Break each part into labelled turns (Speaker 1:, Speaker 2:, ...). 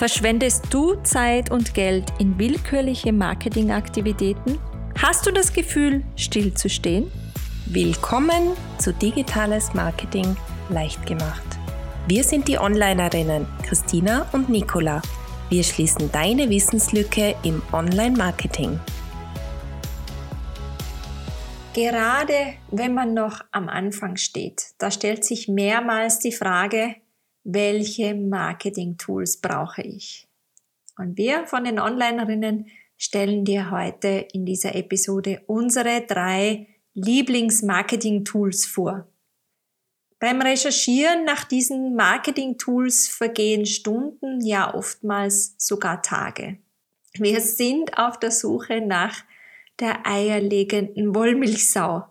Speaker 1: Verschwendest du Zeit und Geld in willkürliche Marketingaktivitäten? Hast du das Gefühl, stillzustehen?
Speaker 2: Willkommen zu Digitales Marketing leicht gemacht. Wir sind die Onlinerinnen Christina und Nicola. Wir schließen deine Wissenslücke im Online-Marketing.
Speaker 1: Gerade wenn man noch am Anfang steht, da stellt sich mehrmals die Frage, welche Marketing-Tools brauche ich? Und wir von den Onlinerinnen stellen dir heute in dieser Episode unsere drei Lieblings-Marketing-Tools vor. Beim Recherchieren nach diesen Marketing-Tools vergehen Stunden, ja oftmals sogar Tage. Wir sind auf der Suche nach der eierlegenden Wollmilchsau.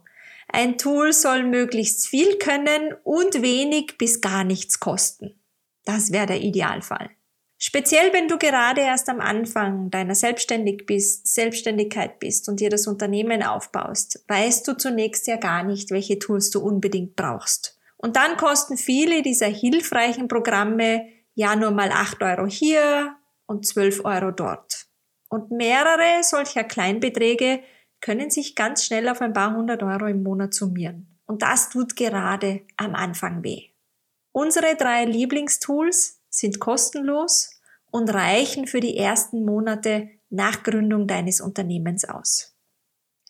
Speaker 1: Ein Tool soll möglichst viel können und wenig bis gar nichts kosten. Das wäre der Idealfall. Speziell wenn du gerade erst am Anfang deiner Selbstständig bist, Selbstständigkeit bist und dir das Unternehmen aufbaust, weißt du zunächst ja gar nicht, welche Tools du unbedingt brauchst. Und dann kosten viele dieser hilfreichen Programme ja nur mal 8 Euro hier und 12 Euro dort. Und mehrere solcher Kleinbeträge können sich ganz schnell auf ein paar hundert Euro im Monat summieren. Und das tut gerade am Anfang weh. Unsere drei Lieblingstools sind kostenlos und reichen für die ersten Monate nach Gründung deines Unternehmens aus.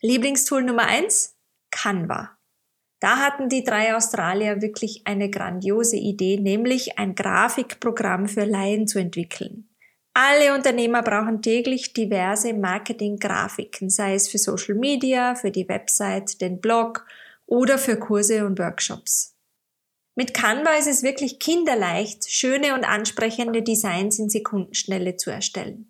Speaker 1: Lieblingstool Nummer eins: Canva. Da hatten die drei Australier wirklich eine grandiose Idee, nämlich ein Grafikprogramm für Laien zu entwickeln. Alle Unternehmer brauchen täglich diverse Marketing-Grafiken, sei es für Social Media, für die Website, den Blog oder für Kurse und Workshops. Mit Canva ist es wirklich kinderleicht, schöne und ansprechende Designs in Sekundenschnelle zu erstellen.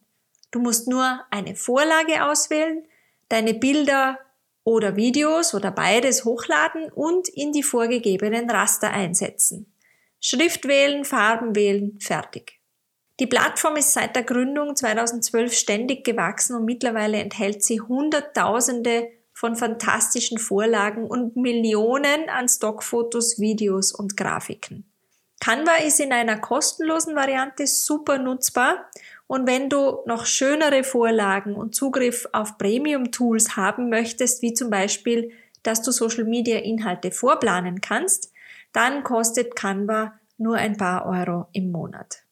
Speaker 1: Du musst nur eine Vorlage auswählen, deine Bilder oder Videos oder beides hochladen und in die vorgegebenen Raster einsetzen. Schrift wählen, Farben wählen, fertig. Die Plattform ist seit der Gründung 2012 ständig gewachsen und mittlerweile enthält sie Hunderttausende von fantastischen Vorlagen und Millionen an Stockfotos, Videos und Grafiken. Canva ist in einer kostenlosen Variante super nutzbar und wenn du noch schönere Vorlagen und Zugriff auf Premium-Tools haben möchtest, wie zum Beispiel, dass du Social-Media-Inhalte vorplanen kannst, dann kostet Canva nur ein paar Euro im Monat.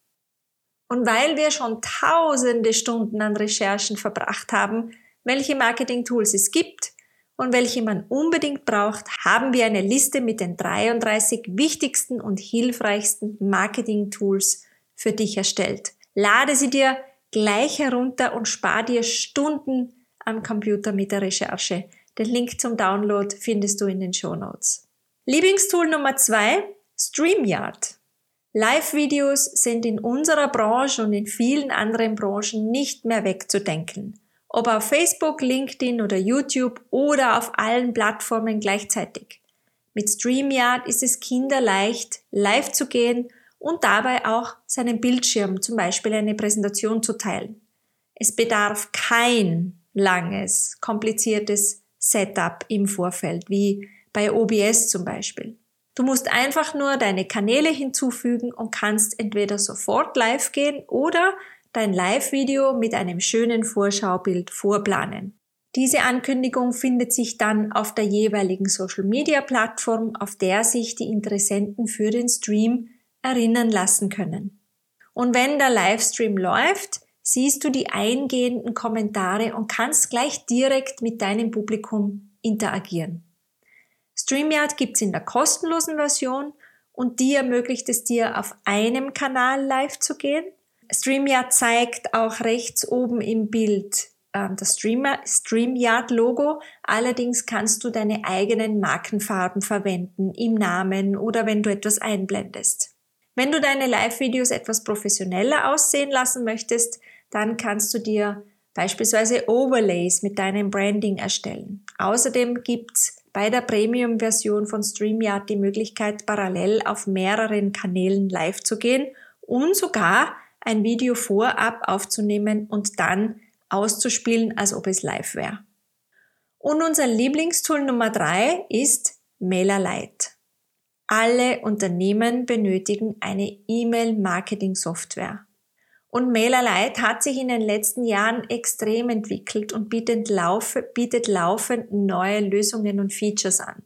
Speaker 1: Und weil wir schon tausende Stunden an Recherchen verbracht haben, welche Marketing-Tools es gibt und welche man unbedingt braucht, haben wir eine Liste mit den 33 wichtigsten und hilfreichsten Marketing-Tools für dich erstellt. Lade sie dir gleich herunter und spar dir Stunden am Computer mit der Recherche. Den Link zum Download findest du in den Show Notes. Lieblingstool Nummer zwei, StreamYard. Live-Videos sind in unserer Branche und in vielen anderen Branchen nicht mehr wegzudenken. Ob auf Facebook, LinkedIn oder YouTube oder auf allen Plattformen gleichzeitig. Mit StreamYard ist es kinderleicht, live zu gehen und dabei auch seinen Bildschirm, zum Beispiel eine Präsentation zu teilen. Es bedarf kein langes, kompliziertes Setup im Vorfeld, wie bei OBS zum Beispiel. Du musst einfach nur deine Kanäle hinzufügen und kannst entweder sofort live gehen oder dein Live-Video mit einem schönen Vorschaubild vorplanen. Diese Ankündigung findet sich dann auf der jeweiligen Social-Media-Plattform, auf der sich die Interessenten für den Stream erinnern lassen können. Und wenn der Livestream läuft, siehst du die eingehenden Kommentare und kannst gleich direkt mit deinem Publikum interagieren. StreamYard gibt's in der kostenlosen Version und die ermöglicht es dir, auf einem Kanal live zu gehen. StreamYard zeigt auch rechts oben im Bild äh, das StreamYard-Logo. Allerdings kannst du deine eigenen Markenfarben verwenden im Namen oder wenn du etwas einblendest. Wenn du deine Live-Videos etwas professioneller aussehen lassen möchtest, dann kannst du dir beispielsweise Overlays mit deinem Branding erstellen. Außerdem gibt's bei der Premium-Version von StreamYard die Möglichkeit, parallel auf mehreren Kanälen live zu gehen und sogar ein Video vorab aufzunehmen und dann auszuspielen, als ob es live wäre. Und unser Lieblingstool Nummer drei ist MailerLite. Alle Unternehmen benötigen eine E-Mail-Marketing-Software. Und MailerLite hat sich in den letzten Jahren extrem entwickelt und bietet, laufe, bietet laufend neue Lösungen und Features an.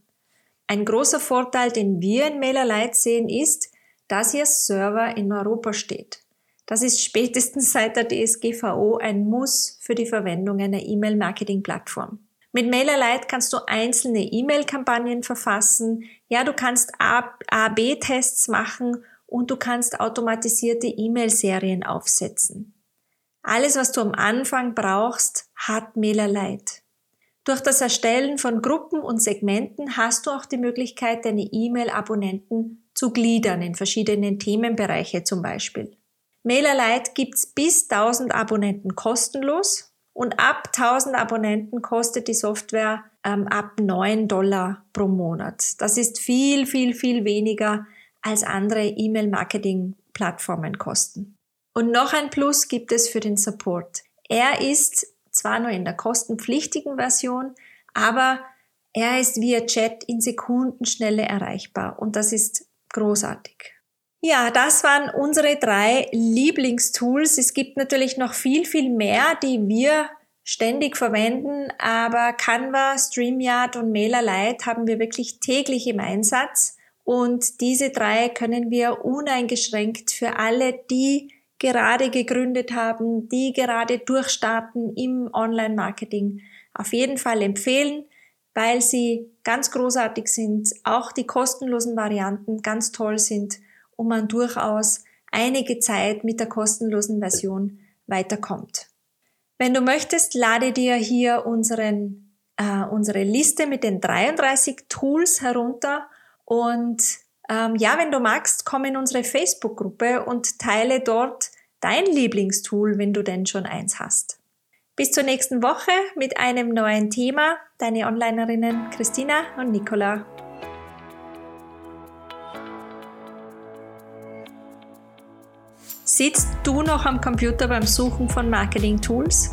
Speaker 1: Ein großer Vorteil, den wir in MailerLite sehen, ist, dass ihr Server in Europa steht. Das ist spätestens seit der DSGVO ein Muss für die Verwendung einer E-Mail-Marketing-Plattform. Mit MailerLite kannst du einzelne E-Mail-Kampagnen verfassen. Ja, du kannst A-B-Tests machen und du kannst automatisierte E-Mail-Serien aufsetzen. Alles, was du am Anfang brauchst, hat MailerLite. Durch das Erstellen von Gruppen und Segmenten hast du auch die Möglichkeit, deine E-Mail-Abonnenten zu gliedern in verschiedenen Themenbereiche zum Beispiel. MailerLite gibt's bis 1000 Abonnenten kostenlos und ab 1000 Abonnenten kostet die Software ähm, ab 9 Dollar pro Monat. Das ist viel, viel, viel weniger als andere E-Mail-Marketing-Plattformen kosten. Und noch ein Plus gibt es für den Support. Er ist zwar nur in der kostenpflichtigen Version, aber er ist via Chat in Sekundenschnelle erreichbar und das ist großartig. Ja, das waren unsere drei Lieblingstools. Es gibt natürlich noch viel, viel mehr, die wir ständig verwenden, aber Canva, StreamYard und MailerLite haben wir wirklich täglich im Einsatz. Und diese drei können wir uneingeschränkt für alle, die gerade gegründet haben, die gerade durchstarten im Online-Marketing, auf jeden Fall empfehlen, weil sie ganz großartig sind, auch die kostenlosen Varianten ganz toll sind und man durchaus einige Zeit mit der kostenlosen Version weiterkommt. Wenn du möchtest, lade dir hier unseren, äh, unsere Liste mit den 33 Tools herunter und ähm, ja, wenn du magst, komm in unsere Facebook-Gruppe und teile dort dein Lieblingstool, wenn du denn schon eins hast. Bis zur nächsten Woche mit einem neuen Thema. Deine Onlinerinnen Christina und Nicola. Sitzt du noch am Computer beim Suchen von Marketing-Tools?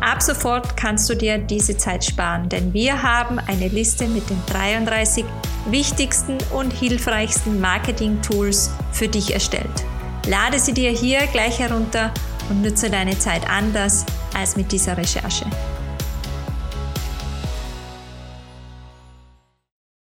Speaker 1: Ab sofort kannst du dir diese Zeit sparen, denn wir haben eine Liste mit den 33 wichtigsten und hilfreichsten Marketing-Tools für dich erstellt. Lade sie dir hier gleich herunter und nutze deine Zeit anders als mit dieser Recherche.